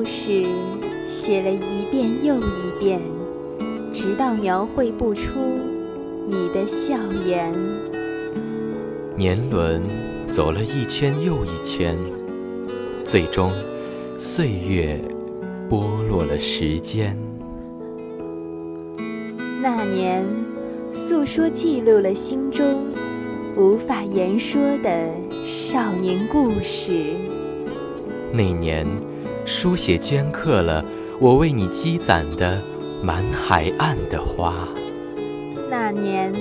故事写了一遍又一遍，直到描绘不出你的笑颜。年轮走了一圈又一圈，最终岁月剥落了时间。那年，诉说记录了心中无法言说的少年故事。那年。书写镌刻了我为你积攒的满海岸的花。那年，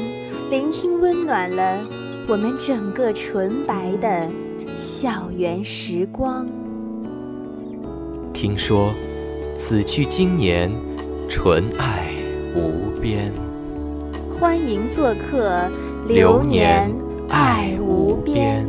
聆听温暖了我们整个纯白的校园时光。听说，此去经年，纯爱无边。欢迎做客，流年爱无边。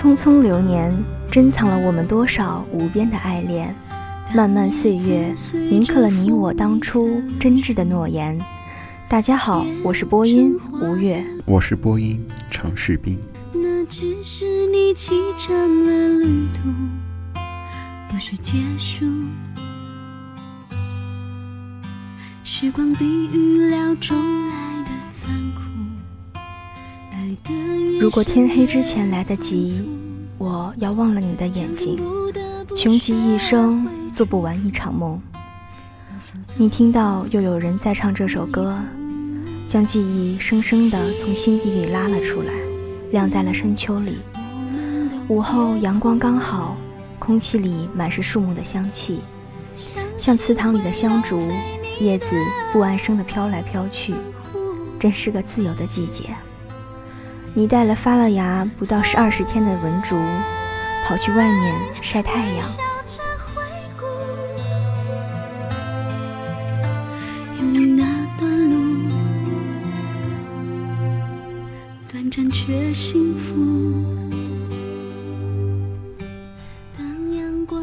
匆匆流年，珍藏了我们多少无边的爱恋；漫漫岁月，铭刻了你我当初真挚的诺言。大家好，我是播音吴越，我是播音程世斌。那只是你启程了旅途，不是结束。时光比预料中来的残酷。如果天黑之前来得及，我要忘了你的眼睛，穷极一生做不完一场梦。你听到又有人在唱这首歌，将记忆生生地从心底里拉了出来，晾在了深秋里。午后阳光刚好，空气里满是树木的香气，像祠堂里的香烛，叶子不安生地飘来飘去，真是个自由的季节。你带了发了芽不到是二十天的文竹，跑去外面晒太阳。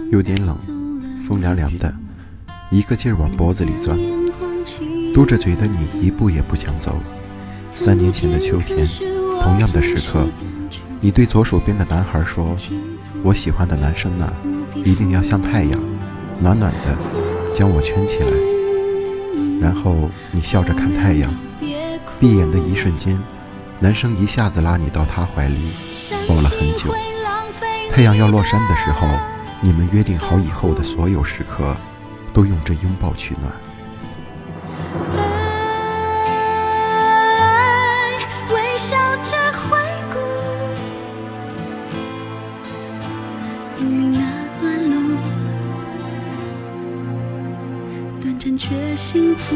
有点冷，风凉凉的，一个劲儿往脖子里钻。嘟着嘴的你一步也不想走。三年前的秋天。同样的时刻，你对左手边的男孩说：“我喜欢的男生呢，一定要像太阳，暖暖的，将我圈起来。”然后你笑着看太阳，闭眼的一瞬间，男生一下子拉你到他怀里，抱了很久。太阳要落山的时候，你们约定好以后的所有时刻，都用这拥抱取暖。却幸福，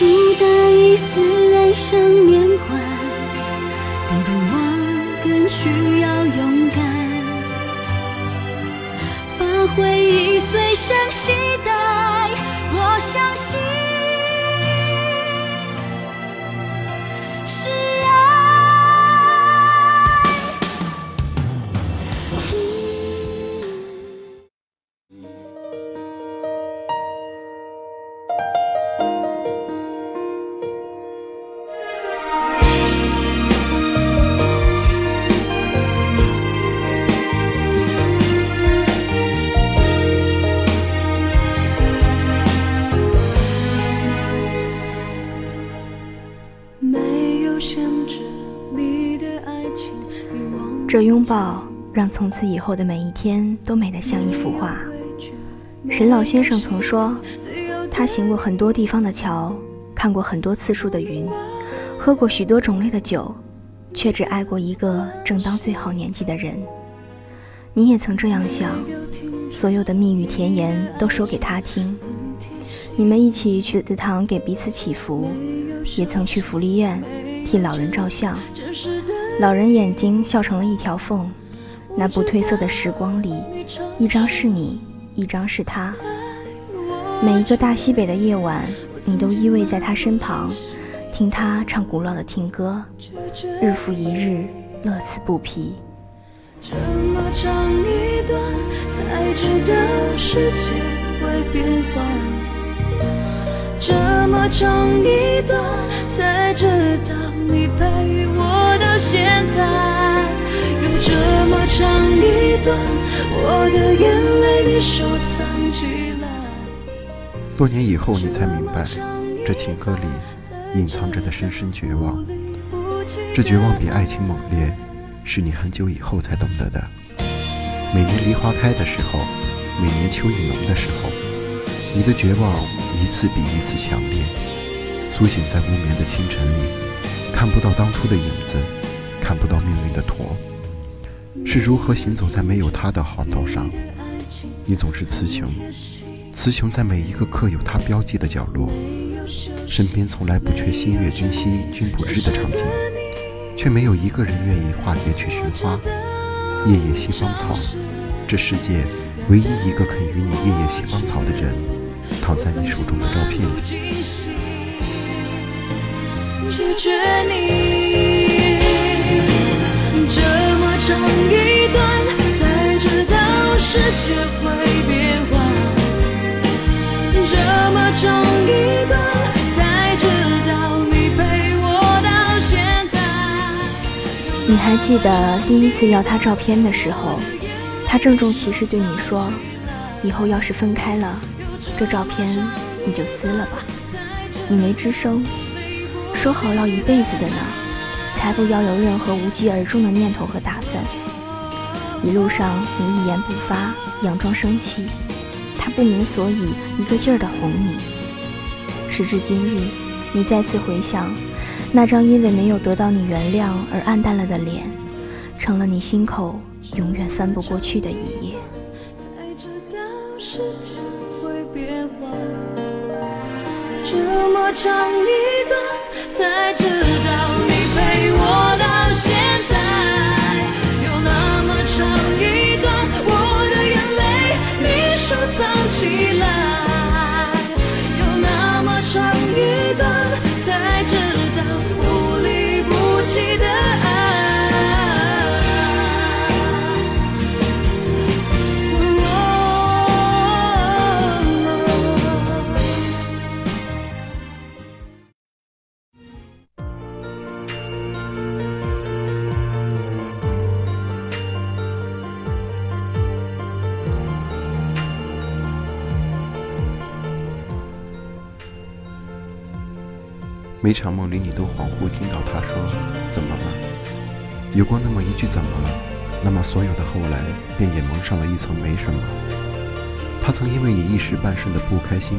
不带一丝哀伤缅怀，比淡忘更需要勇敢，把回忆随身携带，我相信。这拥抱让从此以后的每一天都美得像一幅画。沈老先生曾说，他行过很多地方的桥，看过很多次数的云，喝过许多种类的酒，却只爱过一个正当最好年纪的人。你也曾这样想，所有的蜜语甜言都说给他听。你们一起去祠堂给彼此祈福，也曾去福利院替老人照相。老人眼睛笑成了一条缝，那不褪色的时光里，一张是你，一张是他。每一个大西北的夜晚，你都依偎在他身旁，听他唱古老的情歌，日复一日，乐此不疲。这么长一段，才知道世界会变换。这么长一段，才知道你陪我到现在。这么长一段，我的眼泪你收藏起来。多年以后，你才明白，这情歌里隐藏着的深深绝望。这绝望比爱情猛烈。是你很久以后才懂得的。每年梨花开的时候，每年秋意浓的时候，你的绝望一次比一次强烈。苏醒在无眠的清晨里，看不到当初的影子，看不到命运的驼。是如何行走在没有他的航道上？你总是词穷，词穷在每一个刻有他标记的角落。身边从来不缺新月君兮君不知的场景。却没有一个人愿意化蝶去寻花。夜夜西芳草，这世界唯一一个肯与你夜夜西芳草的人，躺在你手中的照片里。拒绝你，这么长一段，才知道世界会变换。这么长一段。才知道你陪我到现在你还记得第一次要他照片的时候，他郑重其事对你说：“以后要是分开了，这照片你就撕了吧。”你没吱声，说好要一辈子的呢，才不要有任何无疾而终的念头和打算。一路上你一言不发，佯装生气，他不明所以，一个劲儿的哄你。时至今日，你再次回想。那张因为没有得到你原谅而暗淡了的脸，成了你心口永远翻不过去的一页。这么长一段，才知道一场梦里，你都恍惚听到他说：“怎么了？”有过那么一句“怎么了”，那么所有的后来便也蒙上了一层“没什么”。他曾因为你一时半瞬的不开心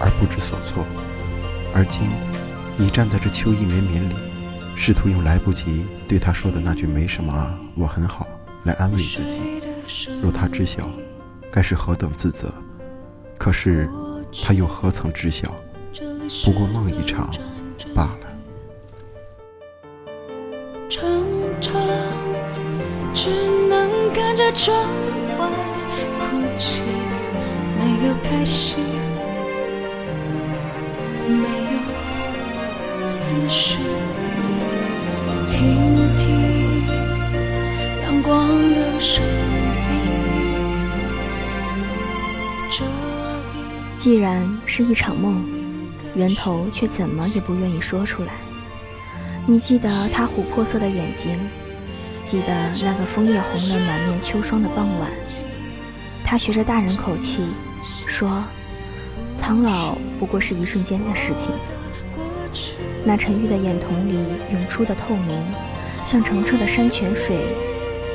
而不知所措，而今你站在这秋意绵绵里，试图用来不及对他说的那句“没什么啊，我很好”来安慰自己。若他知晓，该是何等自责。可是他又何曾知晓？不过梦一场。罢了。常常只能看着窗外哭泣，没有开心，没有思绪，听听阳光的声音。这既然是一场梦。源头却怎么也不愿意说出来。你记得他琥珀色的眼睛，记得那个枫叶红了满面秋霜的傍晚。他学着大人口气说：“苍老不过是一瞬间的事情。”那沉郁的眼瞳里涌出的透明，像澄澈的山泉水，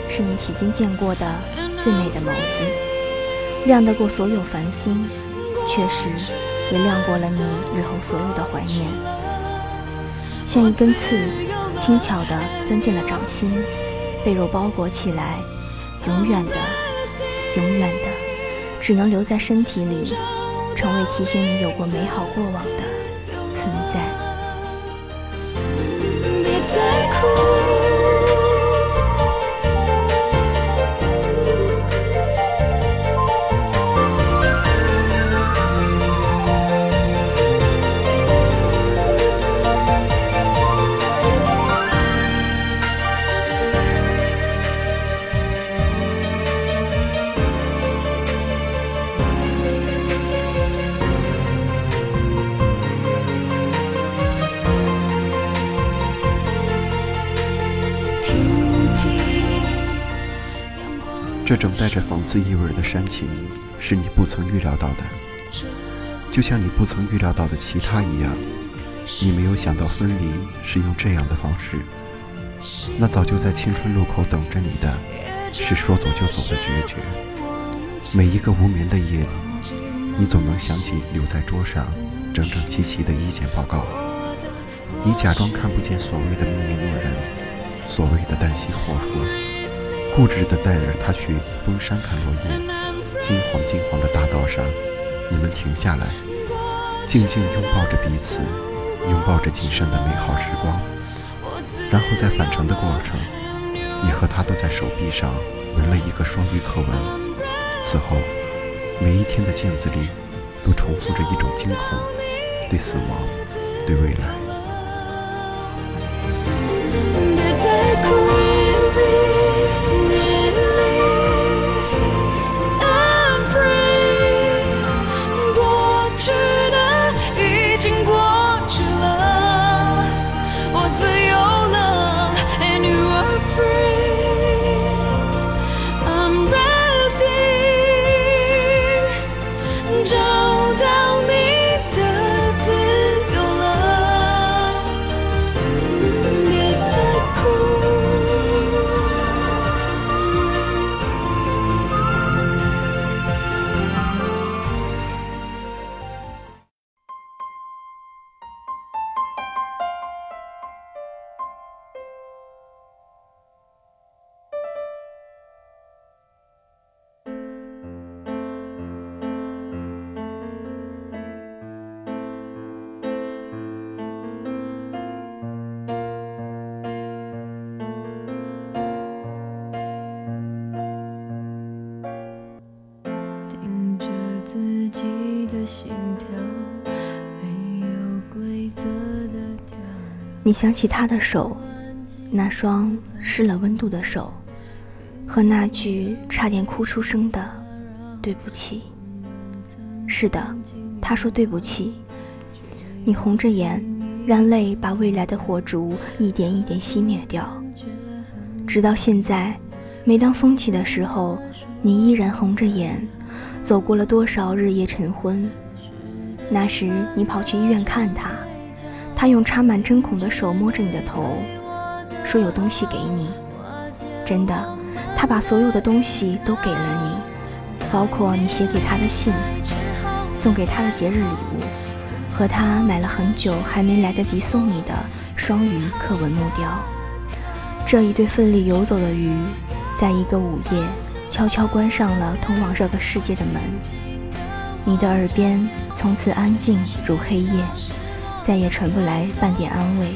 是你迄今见过的最美的眸子，亮得过所有繁星，却是。也亮过了你日后所有的怀念，像一根刺，轻巧地钻进了掌心，被肉包裹起来，永远的，永远的，只能留在身体里，成为提醒你有过美好过往的。这种带着讽刺意味的煽情，是你不曾预料到的，就像你不曾预料到的其他一样。你没有想到分离是用这样的方式。那早就在青春路口等着你的，是说走就走的决绝。每一个无眠的夜里，你总能想起留在桌上整整齐齐的意见报告。你假装看不见所谓的命运诺人，所谓的旦夕祸福。固执地带着他去峰山看落叶，金黄金黄的大道上，你们停下来，静静拥抱着彼此，拥抱着仅剩的美好时光。然后在返程的过程，你和他都在手臂上纹了一个双鱼刻纹。此后，每一天的镜子里，都重复着一种惊恐，对死亡，对未来。你想起他的手，那双失了温度的手，和那句差点哭出声的“对不起”。是的，他说对不起。你红着眼，让泪把未来的火烛一点一点熄灭掉。直到现在，每当风起的时候，你依然红着眼，走过了多少日夜晨昏。那时，你跑去医院看他。他用插满针孔的手摸着你的头，说：“有东西给你。”真的，他把所有的东西都给了你，包括你写给他的信，送给他的节日礼物，和他买了很久还没来得及送你的双鱼刻纹木雕。这一对奋力游走的鱼，在一个午夜悄悄关上了通往这个世界的门。你的耳边从此安静如黑夜。再也传不来半点安慰。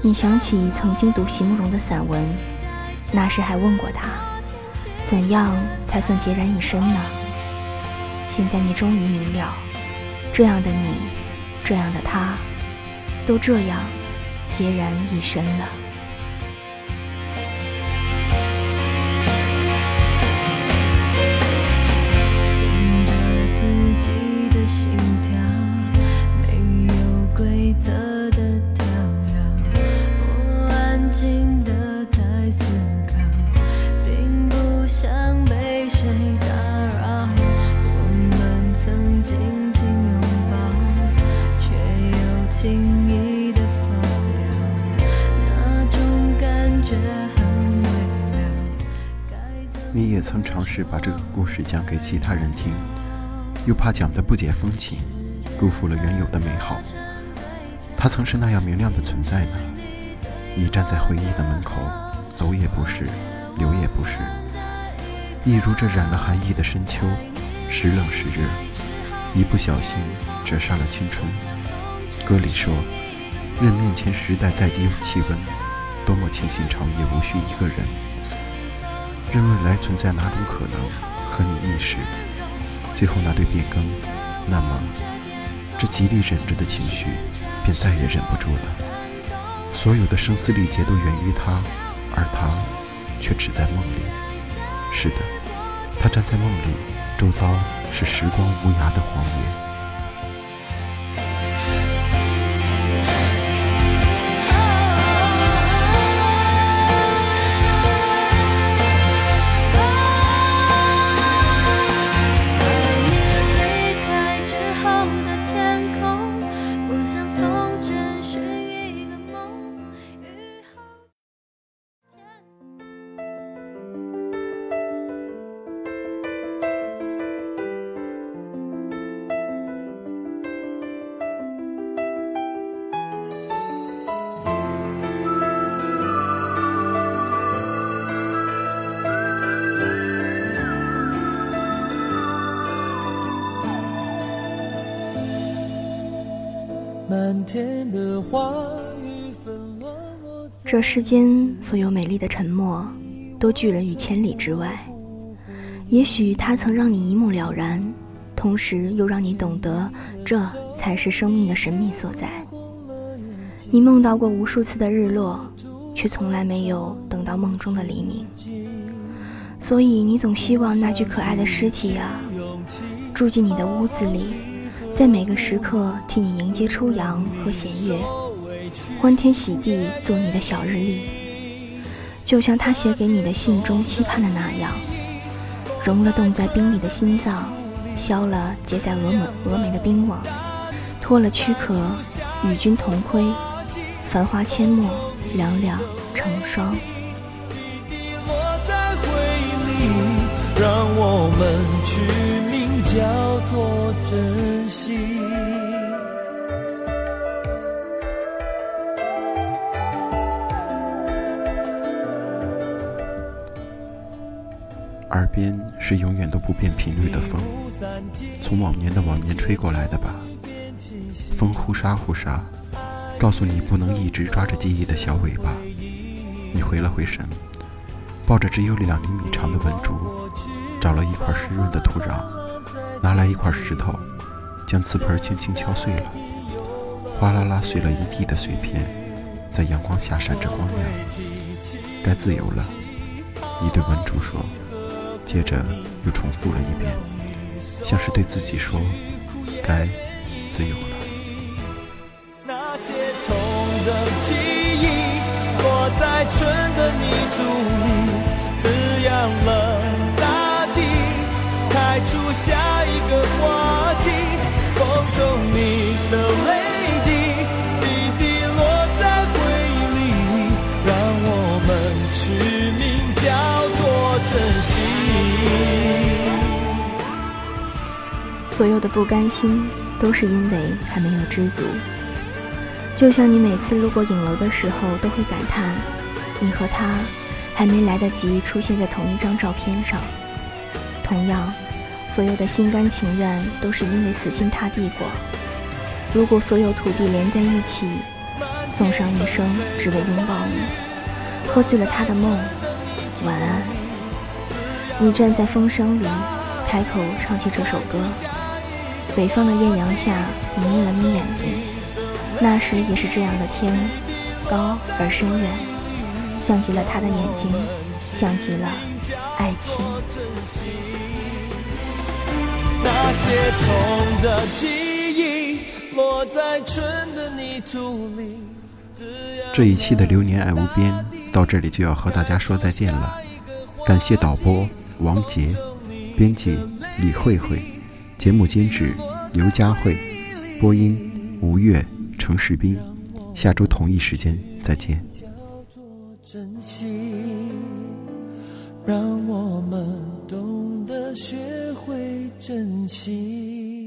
你想起曾经读席慕容的散文，那时还问过他，怎样才算孑然一身呢？现在你终于明了，这样的你，这样的他，都这样孑然一身了。曾尝试把这个故事讲给其他人听，又怕讲的不解风情，辜负了原有的美好。它曾是那样明亮的存在呢。你站在回忆的门口，走也不是，留也不是，一如这染了寒意的深秋，时冷时热，一不小心折煞了青春。歌里说：“任面前时代再低气温，多么庆幸长夜无需一个人。”任未来存在哪种可能和你意识，最后那对变更，那么这极力忍着的情绪，便再也忍不住了。所有的声嘶力竭都源于他，而他却只在梦里。是的，他站在梦里，周遭是时光无涯的荒野。这世间所有美丽的沉默，都拒人于千里之外。也许它曾让你一目了然，同时又让你懂得，这才是生命的神秘所在。你梦到过无数次的日落，却从来没有等到梦中的黎明。所以你总希望那具可爱的尸体啊，住进你的屋子里。在每个时刻替你迎接初阳和弦月，欢天喜地做你的小日历，就像他写给你的信中期盼的那样，融了冻在冰里的心脏，消了结在峨眉峨眉的冰网，脱了躯壳，与君同归，繁花阡陌，两两成双。让我们取叫做珍惜。耳边是永远都不变频率的风，从往年的往年吹过来的吧。风呼沙呼沙，告诉你不能一直抓着记忆的小尾巴。你回了回神。抱着只有两厘米长的文竹，找了一块湿润的土壤，拿来一块石头，将瓷盆轻轻敲碎了，哗啦啦碎了一地的碎片，在阳光下闪着光亮。该自由了，你对文竹说，接着又重复了一遍，像是对自己说，该自由了。那些痛的记忆，落在春的泥土里。滋养了，下一个花季。风中你的泪滴，滴滴落在回忆里，让我们取名叫做珍惜。所有的不甘心，都是因为还没有知足。就像你每次路过影楼的时候，都会感叹，你和他。还没来得及出现在同一张照片上。同样，所有的心甘情愿都是因为死心塌地过。如果所有土地连在一起，送上一生只为拥抱你，喝醉了他的梦，晚安。你站在风声里，开口唱起这首歌。北方的艳阳下，你眯了眯眼睛，那时也是这样的天，高而深远。像极了他的眼睛，像极了爱情。那些痛的记忆，落在春的泥土里。这一期的流年爱无边到这里就要和大家说再见了。感谢导播王杰，编辑李慧慧，节目监制刘佳慧，播音吴越、程世斌。下周同一时间再见。珍惜，让我们懂得学会珍惜。